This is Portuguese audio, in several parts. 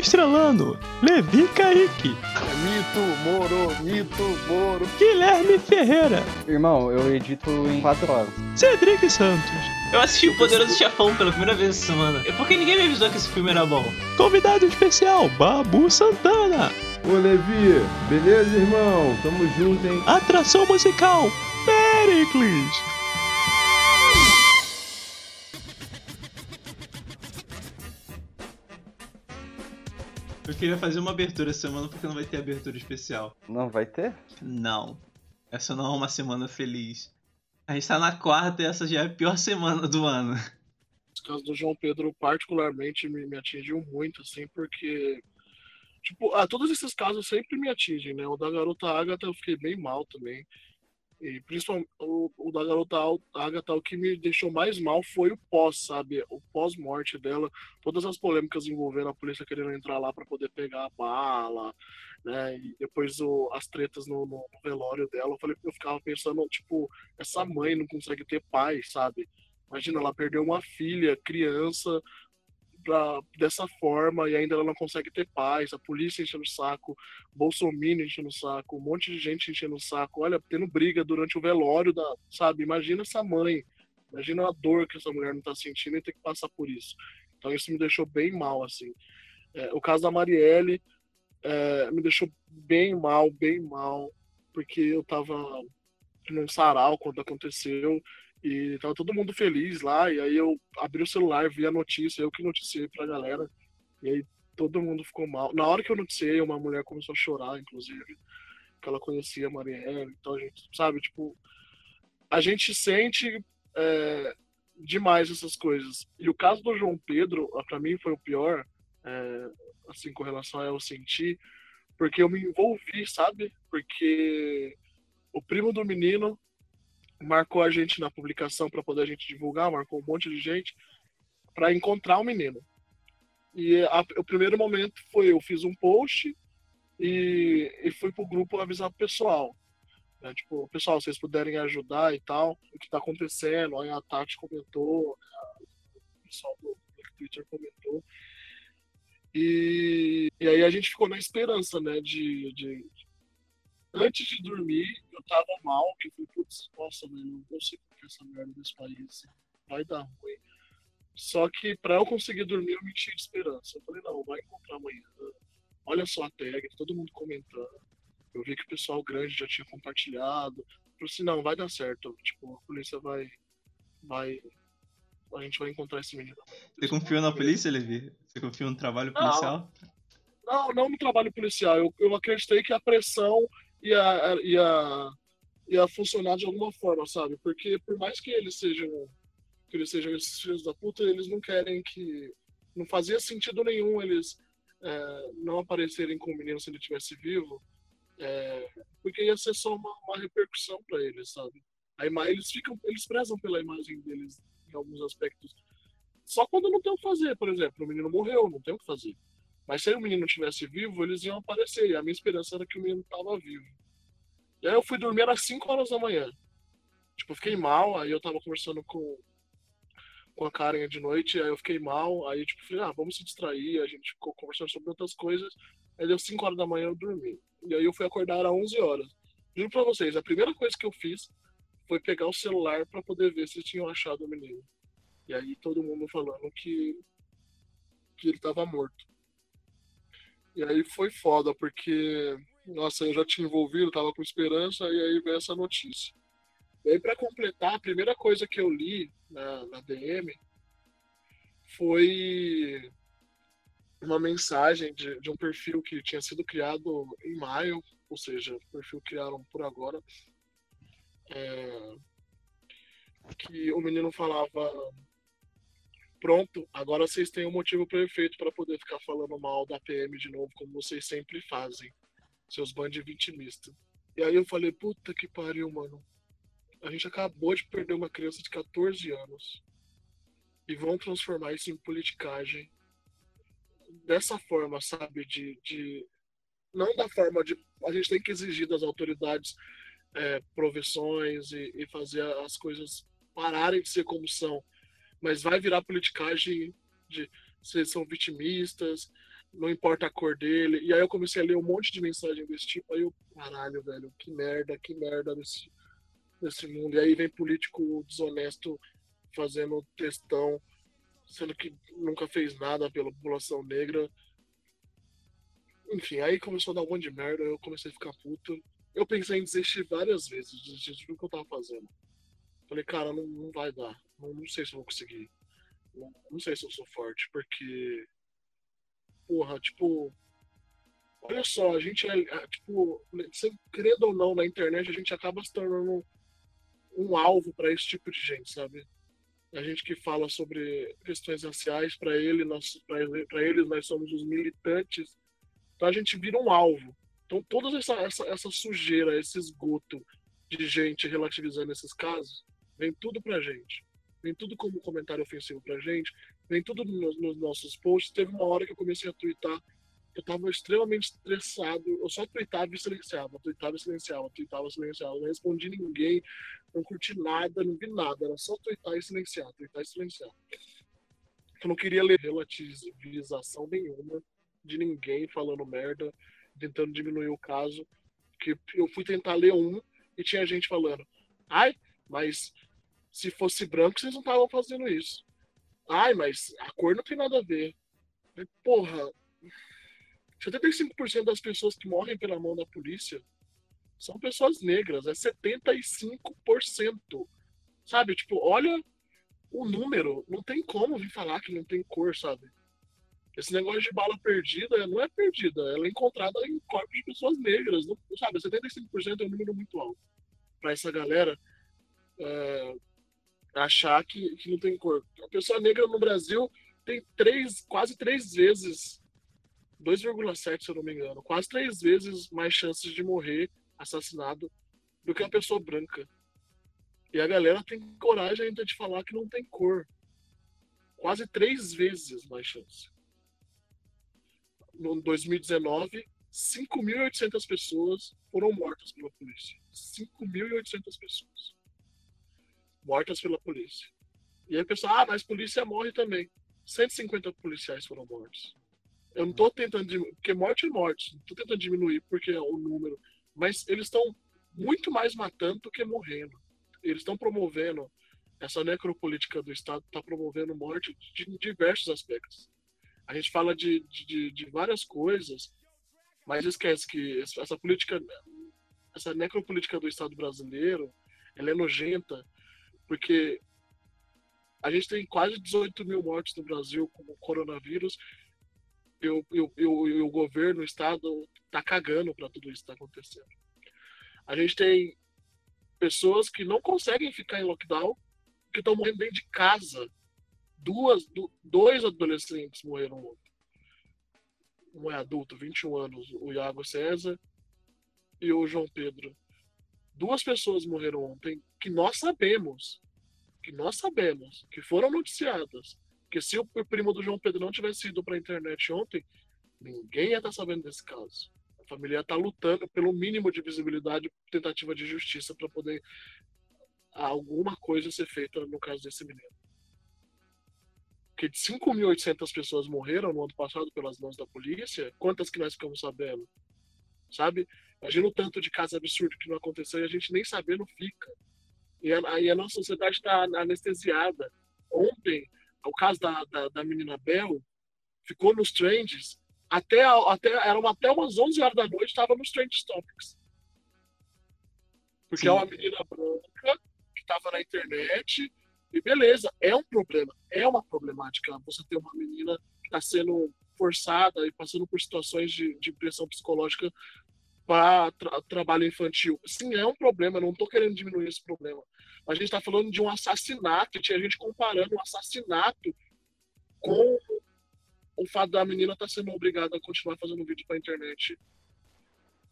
estrelando Levi Kaique, Mito, Moro, Mito, Moro. Guilherme Ferreira, Irmão, eu edito em 4 horas. Cedric Santos, Eu assisti o Poderoso Chefão pela primeira vez essa semana. É porque ninguém me avisou que esse filme era bom. convidado especial Babu Santana, Ô Levi, beleza, irmão? Tamo junto, hein? atração musical Pericles. Eu queria fazer uma abertura essa semana porque não vai ter abertura especial. Não vai ter? Não. Essa não é uma semana feliz. A gente tá na quarta e essa já é a pior semana do ano. Os casos do João Pedro, particularmente, me, me atingiu muito, assim, porque. Tipo, ah, todos esses casos sempre me atingem, né? O da garota Agatha eu fiquei bem mal também. E principalmente o, o da garota Agatha, o que me deixou mais mal foi o pós, sabe? O pós-morte dela, todas as polêmicas envolvendo a polícia querendo entrar lá para poder pegar a bala, né? E depois o, as tretas no, no velório dela. Eu, falei, eu ficava pensando, tipo, essa mãe não consegue ter pai, sabe? Imagina, ela perdeu uma filha, criança, dessa forma, e ainda ela não consegue ter paz, a polícia enchendo o saco, Bolsonaro enchendo o saco, um monte de gente enchendo o saco, olha, tendo briga durante o velório, da, sabe? Imagina essa mãe, imagina a dor que essa mulher não tá sentindo e ter que passar por isso. Então isso me deixou bem mal, assim. É, o caso da Marielle é, me deixou bem mal, bem mal, porque eu tava num sarau quando aconteceu, e tava todo mundo feliz lá, e aí eu abri o celular, vi a notícia, eu que noticiei pra galera, e aí todo mundo ficou mal. Na hora que eu noticiei, uma mulher começou a chorar, inclusive, que ela conhecia a Marielle, então a gente, sabe, tipo, a gente sente é, demais essas coisas. E o caso do João Pedro, ah, pra mim foi o pior, é, assim, com relação a eu sentir, porque eu me envolvi, sabe? Porque o primo do menino marcou a gente na publicação para poder a gente divulgar, marcou um monte de gente para encontrar o menino. E a- o primeiro momento foi eu fiz um post e, e fui pro grupo avisar o pessoal. né? Tipo, pessoal, vocês puderem ajudar e tal, o que tá acontecendo. Aí a Tati comentou, né? o pessoal do do Twitter comentou. E, e aí a gente ficou na esperança, né, de, de, antes de dormir, eu tava mal, que eu falei, putz, nossa, velho, não consigo com essa merda desse país, vai dar ruim. Só que pra eu conseguir dormir, eu me enchi de esperança. Eu falei, não, vai encontrar amanhã. Olha só a tag, todo mundo comentando. Eu vi que o pessoal grande já tinha compartilhado. Eu falei assim, não, vai dar certo. Tipo, a polícia vai. vai a gente vai encontrar esse menino. Você confiou na polícia, Levi? Você confiou no trabalho Não. policial? Não, não no trabalho policial. Eu, eu acreditei que a pressão ia, ia, ia funcionar de alguma forma, sabe? Porque por mais que eles sejam que eles sejam esses filhos da puta, eles não querem que. Não fazia sentido nenhum eles é, não aparecerem com o menino se ele estivesse vivo, é, porque ia ser só uma, uma repercussão para eles, sabe? A ima- eles ficam, eles prezam pela imagem deles em alguns aspectos. Só quando não tem o que fazer, por exemplo, o menino morreu, não tem o que fazer. Mas se o menino estivesse vivo, eles iam aparecer. E a minha esperança era que o menino estava vivo. E aí eu fui dormir às 5 horas da manhã. Tipo, eu fiquei mal, aí eu tava conversando com, com a Karen de noite, aí eu fiquei mal, aí tipo, falei, ah, vamos se distrair, a gente ficou conversando sobre outras coisas. Aí deu 5 horas da manhã eu dormi. E aí eu fui acordar às 11 horas. Juro pra vocês, a primeira coisa que eu fiz foi pegar o celular pra poder ver se tinham achado o menino. E aí todo mundo falando que, que ele tava morto. E aí foi foda, porque, nossa, eu já tinha envolvido, tava com esperança, e aí veio essa notícia. E aí, pra completar, a primeira coisa que eu li na, na DM foi uma mensagem de, de um perfil que tinha sido criado em maio, ou seja, perfil criaram por agora, é, que o menino falava pronto, agora vocês têm um motivo perfeito para poder ficar falando mal da PM de novo, como vocês sempre fazem, seus bandos vitimistas. E aí eu falei, puta que pariu, mano. A gente acabou de perder uma criança de 14 anos. E vão transformar isso em politicagem. Dessa forma, sabe? De, de. Não da forma de. A gente tem que exigir das autoridades é, e, e fazer as coisas pararem de ser como são mas vai virar politicagem de vocês são vitimistas, não importa a cor dele. E aí eu comecei a ler um monte de mensagem desse tipo. Aí eu, caralho, velho, que merda, que merda desse, desse mundo. E aí vem político desonesto fazendo textão, sendo que nunca fez nada pela população negra. Enfim, aí começou a dar um monte de merda, eu comecei a ficar puto. Eu pensei em desistir várias vezes, desistir do que eu tava fazendo. Falei, cara, não, não vai dar. Não, não sei se eu vou conseguir. Não, não sei se eu sou forte, porque porra, tipo. Olha só, a gente é, é tipo, sem querendo ou não, na internet a gente acaba se tornando um alvo para esse tipo de gente, sabe? A gente que fala sobre questões raciais, para ele, para eles nós somos os militantes. Então a gente vira um alvo. Então toda essa, essa, essa sujeira, esse esgoto de gente relativizando esses casos, vem tudo pra gente. Vem tudo como comentário ofensivo pra gente, vem tudo nos, nos nossos posts. Teve uma hora que eu comecei a twittar, eu tava extremamente estressado, eu só tweetava e silenciava, tweetava e silenciava, tweetava e silenciava, não respondi ninguém, não curti nada, não vi nada, era só tweetar e silenciar, tweetar e silenciar. Eu não queria ler relativização nenhuma de ninguém falando merda, tentando diminuir o caso, que eu fui tentar ler um e tinha gente falando, ai, mas se fosse branco, vocês não estavam fazendo isso. Ai, mas a cor não tem nada a ver. Porra, 75% das pessoas que morrem pela mão da polícia são pessoas negras, é 75%. Sabe, tipo, olha o número, não tem como vir falar que não tem cor, sabe? Esse negócio de bala perdida não é perdida, ela é encontrada em corpos de pessoas negras, não, sabe? 75% é um número muito alto para essa galera. É, achar que, que não tem cor. A pessoa negra no Brasil tem três, quase três vezes, 2,7 se eu não me engano, quase três vezes mais chances de morrer assassinado do que a pessoa branca. E a galera tem coragem ainda de falar que não tem cor. Quase três vezes mais chance. No 2019, 5.800 pessoas foram mortas pela polícia. 5.800 pessoas mortas pela polícia. E aí o pessoal, ah, mas polícia morre também. 150 policiais foram mortos. Eu não tô tentando porque morte é morte, não tô tentando diminuir porque é o número, mas eles estão muito mais matando do que morrendo. Eles estão promovendo, essa necropolítica do Estado está promovendo morte de diversos aspectos. A gente fala de, de, de várias coisas, mas esquece que essa política, essa necropolítica do Estado brasileiro, ela é nojenta, porque a gente tem quase 18 mil mortes no Brasil com o coronavírus e o, e o, e o governo, o Estado, está cagando para tudo isso que está acontecendo. A gente tem pessoas que não conseguem ficar em lockdown, que estão morrendo dentro de casa. Duas, dois adolescentes morreram ontem. Um é adulto, 21 anos, o Iago César e o João Pedro. Duas pessoas morreram ontem que nós sabemos, que nós sabemos, que foram noticiadas, que se o primo do João Pedro não tivesse ido para a internet ontem, ninguém ia estar tá sabendo desse caso. A família ia estar tá lutando pelo mínimo de visibilidade, tentativa de justiça para poder alguma coisa ser feita no caso desse menino. Porque de 5.800 pessoas morreram no ano passado pelas mãos da polícia, quantas que nós ficamos sabendo? Sabe? Imagina o tanto de caso absurdo que não aconteceu e a gente nem sabendo fica. E a, e a nossa sociedade está anestesiada. Ontem, o caso da, da, da, menina Bel ficou nos trends até, até, eram até umas 11 horas da noite, estava nos trend topics. Porque Sim. é uma menina branca que estava na internet e beleza, é um problema, é uma problemática você ter uma menina que está sendo forçada e passando por situações de, de pressão psicológica para tra trabalho infantil. Sim, é um problema, não estou querendo diminuir esse problema. A gente está falando de um assassinato, tinha gente comparando um assassinato com o fato da menina estar tá sendo obrigada a continuar fazendo vídeo para a internet.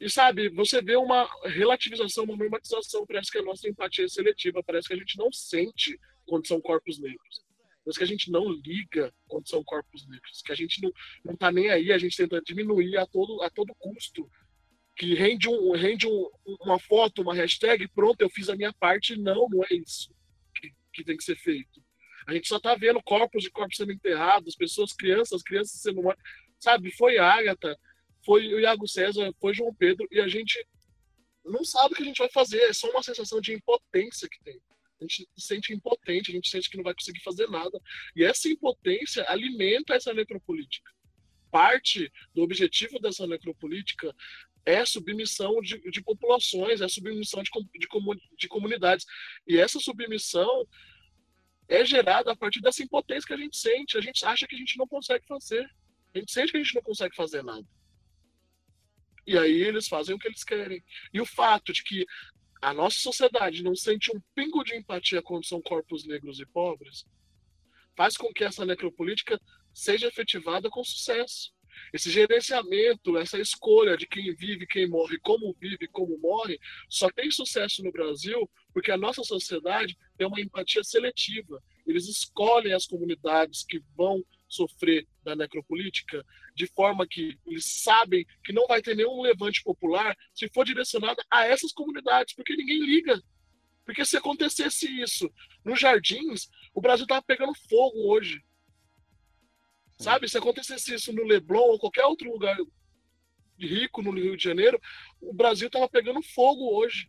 E sabe, você vê uma relativização, uma normatização, parece que a nossa empatia é seletiva, parece que a gente não sente quando são corpos negros. Parece que a gente não liga quando são corpos negros, que a gente não, não tá nem aí, a gente tenta diminuir a todo, a todo custo que rende, um, rende um, uma foto, uma hashtag, pronto, eu fiz a minha parte. Não, não é isso que, que tem que ser feito. A gente só está vendo corpos de corpos sendo enterrados, pessoas, crianças, crianças sendo mortas. Sabe? Foi Agatha, foi o Iago César, foi João Pedro, e a gente não sabe o que a gente vai fazer. É só uma sensação de impotência que tem. A gente se sente impotente, a gente sente que não vai conseguir fazer nada. E essa impotência alimenta essa necropolítica. Parte do objetivo dessa necropolítica é submissão de, de populações, é submissão de, de, de comunidades. E essa submissão é gerada a partir dessa impotência que a gente sente. A gente acha que a gente não consegue fazer. A gente sente que a gente não consegue fazer nada. E aí eles fazem o que eles querem. E o fato de que a nossa sociedade não sente um pingo de empatia quando são corpos negros e pobres faz com que essa necropolítica seja efetivada com sucesso. Esse gerenciamento, essa escolha de quem vive, quem morre, como vive, como morre, só tem sucesso no Brasil porque a nossa sociedade tem uma empatia seletiva. Eles escolhem as comunidades que vão sofrer da necropolítica de forma que eles sabem que não vai ter nenhum levante popular se for direcionado a essas comunidades, porque ninguém liga. Porque se acontecesse isso nos jardins, o Brasil estava pegando fogo hoje. Sabe? Se acontecesse isso no Leblon ou qualquer outro lugar rico no Rio de Janeiro, o Brasil estava pegando fogo hoje.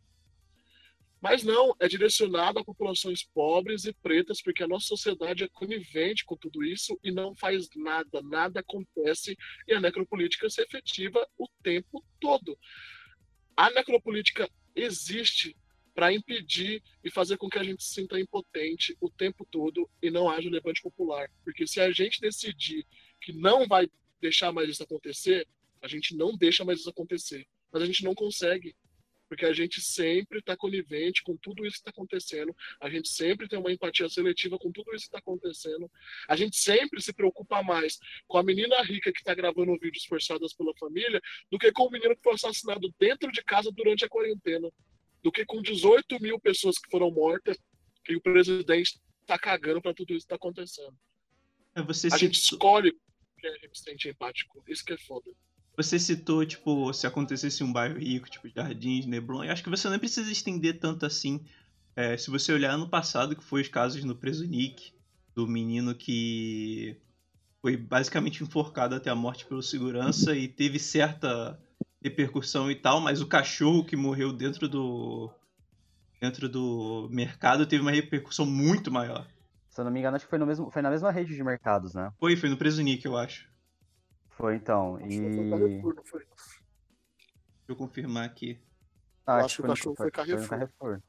Mas não, é direcionado a populações pobres e pretas, porque a nossa sociedade é conivente com tudo isso e não faz nada, nada acontece e a necropolítica se efetiva o tempo todo. A necropolítica existe para impedir e fazer com que a gente se sinta impotente o tempo todo e não haja levante popular. Porque se a gente decidir que não vai deixar mais isso acontecer, a gente não deixa mais isso acontecer. Mas a gente não consegue porque a gente sempre está conivente com tudo isso que está acontecendo, a gente sempre tem uma empatia seletiva com tudo isso que está acontecendo, a gente sempre se preocupa mais com a menina rica que está gravando vídeos forçadas pela família do que com o menino que foi assassinado dentro de casa durante a quarentena, do que com 18 mil pessoas que foram mortas e o presidente está cagando para tudo isso que está acontecendo. É, você a gente escolhe que a gente se sente empático, isso que é foda. Você citou, tipo, se acontecesse um bairro rico, tipo Jardins, Leblon, eu acho que você não precisa estender tanto assim. É, se você olhar no passado, que foi os casos no Preso Nick, do menino que foi basicamente enforcado até a morte pelo segurança e teve certa repercussão e tal, mas o cachorro que morreu dentro do dentro do mercado teve uma repercussão muito maior. Se eu não me engano, acho que foi, no mesmo, foi na mesma rede de mercados, né? Foi, foi no Preso Nick, eu acho. Foi então. E. Foi? Deixa eu confirmar aqui. Ah, acho que acho que o cachorro foi foi. Carrefour.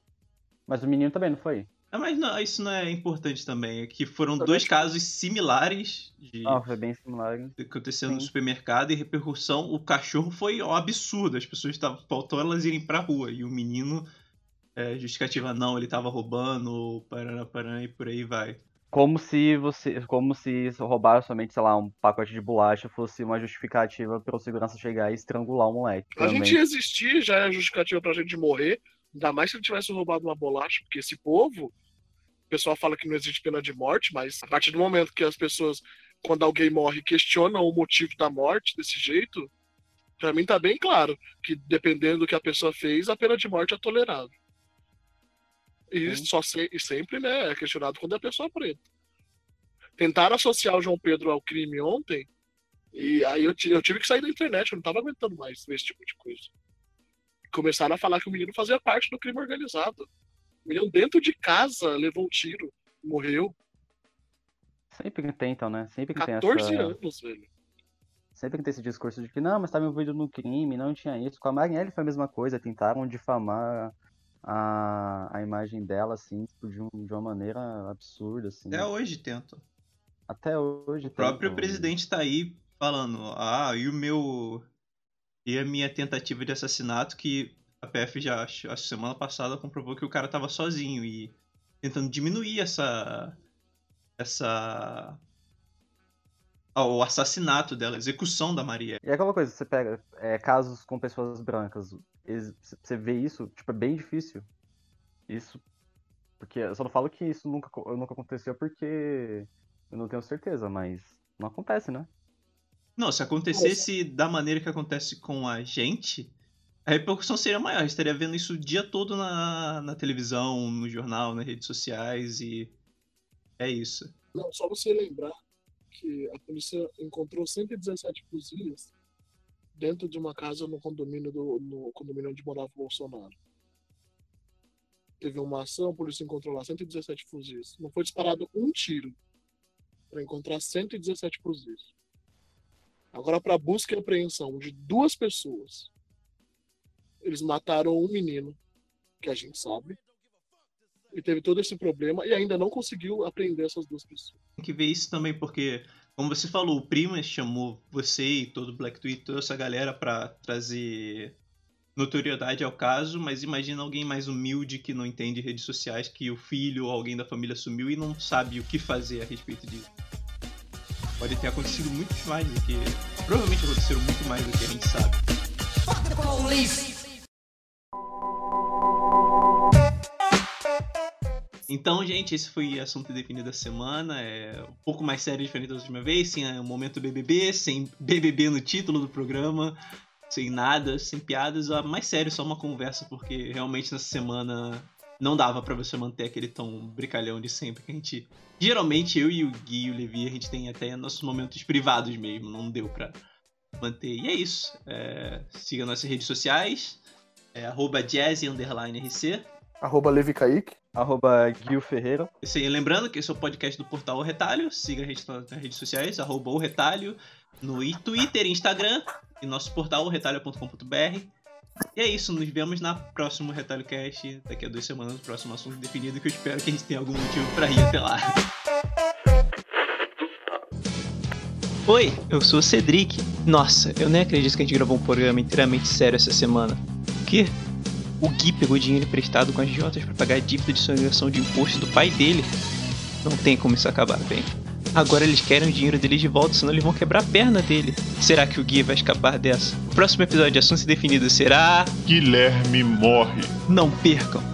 Mas o menino também, não foi? Ah, mas não, isso não é importante também. É que foram dois casos similares de Ah, foi bem similar. acontecendo no sim. supermercado e repercussão. O cachorro foi um absurdo. As pessoas estavam. Faltou elas irem pra rua. E o menino. É, justificativa, não, ele tava roubando, parana, parana e por aí vai. Como se você. Como se roubar somente, sei lá, um pacote de bolacha fosse uma justificativa para o segurança chegar e estrangular o moleque. A gente Também. existir já é justificativa pra gente morrer, ainda mais se ele tivesse roubado uma bolacha, porque esse povo, pessoal fala que não existe pena de morte, mas a partir do momento que as pessoas, quando alguém morre, questionam o motivo da morte desse jeito, pra mim tá bem claro que dependendo do que a pessoa fez, a pena de morte é tolerável. E, só se- e sempre né, é questionado quando é a pessoa preta. Tentaram associar o João Pedro ao crime ontem, e aí eu, eu tive que sair da internet, eu não tava aguentando mais ver esse tipo de coisa começaram a falar que o menino fazia parte do crime organizado. O menino dentro de casa levou um tiro, morreu. Sempre que tentam, né? Sempre que tem 14 essa. anos, velho. Sempre que tem esse discurso de que não, mas estava envolvido no crime, não tinha isso. Com a Marielle foi a mesma coisa, tentaram difamar a, a imagem dela, assim, tipo, de, um- de uma maneira absurda, assim. Até hoje tentam. Até hoje. O próprio presidente tá aí falando, ah, e o meu. E a minha tentativa de assassinato, que a PF já, acho, que semana passada, comprovou que o cara tava sozinho e tentando diminuir essa. essa. o assassinato dela, a execução da Maria. E é aquela coisa, você pega é, casos com pessoas brancas, você vê isso, tipo, é bem difícil. Isso. Porque eu só não falo que isso nunca, nunca aconteceu porque eu não tenho certeza, mas não acontece, né? Não, se acontecesse da maneira que acontece com a gente, a repercussão seria maior. Estaria vendo isso o dia todo na, na televisão, no jornal, nas redes sociais e. É isso. Não, só você lembrar que a polícia encontrou 117 fuzis dentro de uma casa no condomínio do no condomínio onde morava o Bolsonaro. Teve uma ação, a polícia encontrou lá 117 fuzis. Não foi disparado um tiro para encontrar 117 fuzis. Agora, para busca e apreensão de duas pessoas, eles mataram um menino, que a gente sabe, e teve todo esse problema e ainda não conseguiu apreender essas duas pessoas. Tem que ver isso também, porque, como você falou, o Primas chamou você e todo o Black Tweet, toda essa galera para trazer notoriedade ao caso, mas imagina alguém mais humilde que não entende redes sociais, que o filho ou alguém da família sumiu e não sabe o que fazer a respeito disso. Pode ter acontecido muito mais do que. Provavelmente aconteceram muito mais do que a gente sabe. Então, gente, esse foi o assunto definido da semana. É um pouco mais sério, diferente da última vez, sem o momento BBB, sem BBB no título do programa, sem nada, sem piadas. Mais sério, só uma conversa, porque realmente nessa semana não dava para você manter aquele tom brincalhão de sempre que a gente. Geralmente eu e o Gui e o Levi, a gente tem até nossos momentos privados mesmo, não deu pra manter. E é isso. É... Siga nossas redes sociais. É arroba jazz_rc. Arroba Levi Kaique. Arroba Gil Ferreira. Lembrando que esse é o podcast do Portal O Retalho. Siga a gente nas redes sociais, arroba O Retalho, no Twitter e Instagram, e nosso portal, retalho.com.br. E é isso, nos vemos na próxima Retalho Cast, daqui a duas semanas, o próximo assunto definido, que eu espero que a gente tenha algum motivo pra ir até lá. Oi, eu sou o Cedric. Nossa, eu nem acredito que a gente gravou um programa inteiramente sério essa semana. O quê? O Gui pegou dinheiro emprestado com as Jotas para pagar a dívida de sonorização de imposto do pai dele. Não tem como isso acabar bem. Agora eles querem o dinheiro dele de volta, senão eles vão quebrar a perna dele. Será que o Gui vai escapar dessa? O próximo episódio de Assunto Definido será. Guilherme morre. Não percam!